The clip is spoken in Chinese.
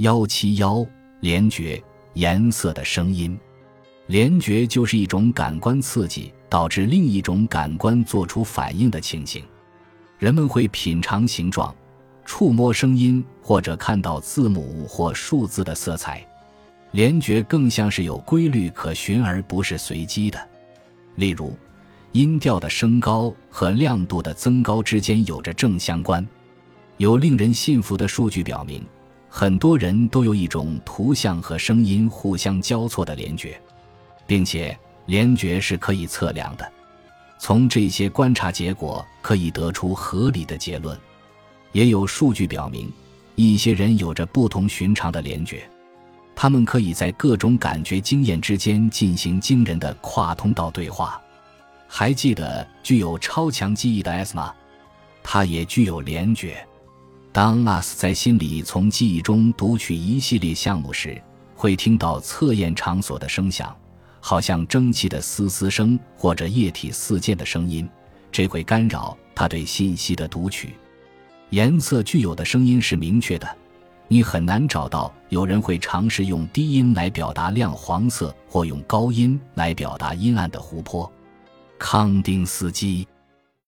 幺七幺联觉颜色的声音，联觉就是一种感官刺激导致另一种感官做出反应的情形。人们会品尝形状、触摸声音，或者看到字母或数字的色彩。联觉更像是有规律可循，而不是随机的。例如，音调的升高和亮度的增高之间有着正相关。有令人信服的数据表明，很多人都有一种图像和声音互相交错的联觉，并且联觉是可以测量的。从这些观察结果可以得出合理的结论。也有数据表明，一些人有着不同寻常的联觉，他们可以在各种感觉经验之间进行惊人的跨通道对话。还记得具有超强记忆的 S 吗？它也具有联觉。当 US 在心里从记忆中读取一系列项目时，会听到测验场所的声响，好像蒸汽的嘶嘶声或者液体四溅的声音，这会干扰他对信息的读取。颜色具有的声音是明确的，你很难找到有人会尝试用低音来表达亮黄色，或用高音来表达阴暗的湖泊。康定斯基。